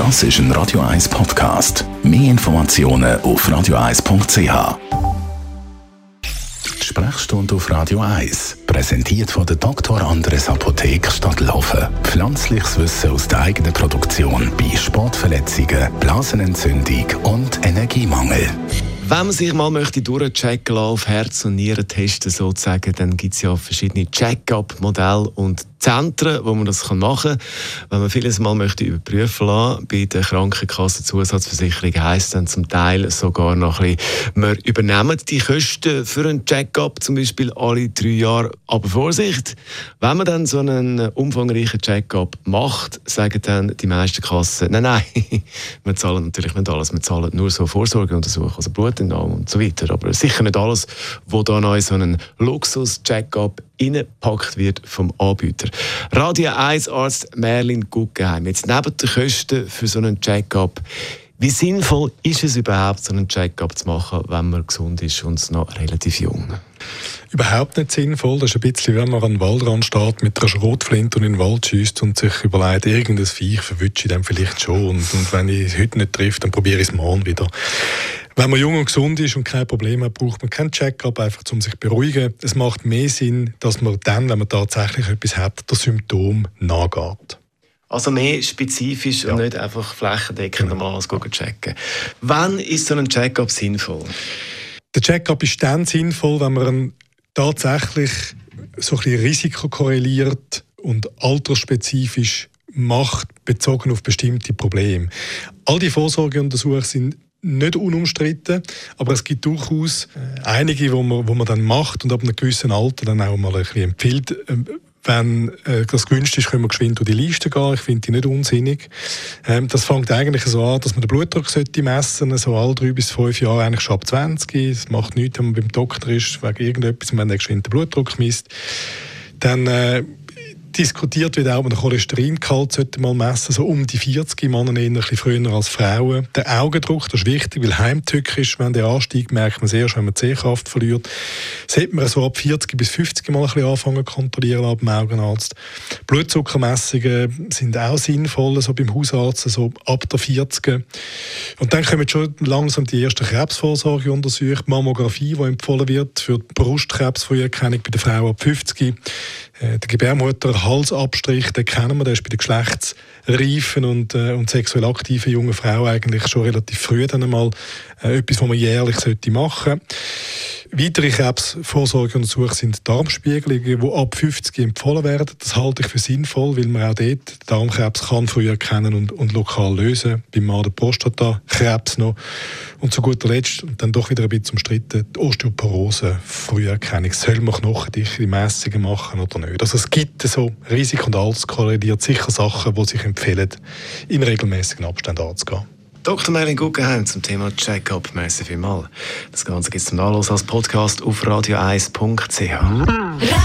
Das ist ein Radio 1 Podcast. Mehr Informationen auf radio1.ch. Sprechstunde auf Radio 1, präsentiert von der Dr. Andres Apotheke Stadtlaufen. Pflanzliches Wissen aus der eigenen Produktion bei Sportverletzungen, Blasenentzündung und Energiemangel. Wenn man sich mal möchte durchchecken lassen, auf Herz und Nieren testen sozusagen, dann gibt es ja verschiedene Check-up-Modelle und Zentren, wo man das machen kann. Wenn man vieles mal möchte überprüfen lassen, bei der Krankenkasse Zusatzversicherung heisst dann zum Teil sogar noch ein bisschen, wir übernehmen die Kosten für einen Check-up zum Beispiel alle drei Jahre. Aber Vorsicht, wenn man dann so einen umfangreichen Check-up macht, sagen dann die meisten Kassen, nein, nein, wir zahlen natürlich nicht alles, wir zahlen nur so Vorsorgeuntersuchungen, also Blutentnahme und so weiter. Aber sicher nicht alles, wo da noch so einen Luxus-Check-up reingepackt wird vom Anbieter. Radio 1 Arzt Merlin Guggenheim. Jetzt neben den Kosten für so einen Check-up, wie sinnvoll ist es überhaupt, so einen Check-up zu machen, wenn man gesund ist und noch relativ jung? Überhaupt nicht sinnvoll. Das ist ein bisschen, wenn man an den Waldrand steht, mit einer Schrotflinte und in den Wald schießt und sich überlegt, irgendein Viech verwünsche ich dann vielleicht schon. Und, und wenn ich es heute nicht treffe, dann probiere ich es morgen wieder. Wenn man jung und gesund ist und kein Problem hat, braucht man keinen Check-up, einfach um sich zu beruhigen. Es macht mehr Sinn, dass man dann, wenn man tatsächlich etwas hat, das Symptom nachgeht. Also mehr spezifisch ja. und nicht einfach flächendeckend genau. mal alles checken. Wann ist so ein Check-up sinnvoll? Der Check-up ist dann sinnvoll, wenn man tatsächlich so ein bisschen Risiko korreliert und altersspezifisch macht, bezogen auf bestimmte Probleme. All die Vorsorgeuntersuchungen sind nicht unumstritten, aber es gibt durchaus einige, wo man, wo man dann macht und ab einem gewissen Alter dann auch mal ein bisschen empfiehlt. Ähm, wenn äh, das gewünscht ist, können wir geschwind durch die Liste gehen. Ich finde die nicht unsinnig. Ähm, das fängt eigentlich so an, dass man den Blutdruck sollte messen so alle drei bis fünf Jahre, eigentlich schon ab 20. Es macht nichts, wenn man beim Doktor ist, wegen irgendetwas, wenn er geschwind den Blutdruck misst. Dann äh, diskutiert wird auch, man den Cholesteringehalt sollte mal messen, so um die 40 Männer bisschen früher als Frauen. Der Augendruck, das ist wichtig, weil heimtückisch, wenn der ansteigt, merkt man sehr, wenn man Sehkraft verliert. Sollte man so ab 40 bis 50 Mal ein bisschen anfangen kontrollieren ab dem Augenarzt. Blutzuckermessungen sind auch sinnvoll, so beim Hausarzt, so ab der 40. Und dann kommen schon langsam die ersten Krebsvorsorgeuntersuchungen, Mammographie, die empfohlen wird für die Brustkrebsfrüherkennung bei der Frau ab 50. Äh, der Gebärmutter-Halsabstrich, den kennen wir, der ist bei den geschlechtsreifen und, äh, und sexuell aktiven jungen Frauen eigentlich schon relativ früh dann einmal äh, etwas, was man jährlich sollte machen sollte. Weitere Krebsvorsorgeuntersuchungen sind Darmspiegelungen, die ab 50 empfohlen werden. Das halte ich für sinnvoll, weil man auch dort Darmkrebs kann früh erkennen und, und lokal lösen. Beim Mann der Prostatakrebs noch. Und zu guter Letzt, und dann doch wieder ein bisschen umstritten, die Osteoporose, Früherkennung. Soll man knochendichte Messungen machen oder nicht? Also es gibt so Risiko und korreliert sicher Sachen, die sich empfehlen, in regelmäßigen Abständen anzugehen. Dr. Merlin Guggenheim zum Thema Check-up. Merci vielmals. Das Ganze gibt es zum Nachlass als Podcast auf radio1.ch. Radio 1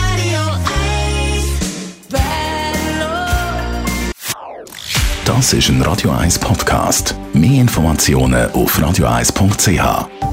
Das ist ein Radio 1 Podcast. Mehr Informationen auf radio1.ch.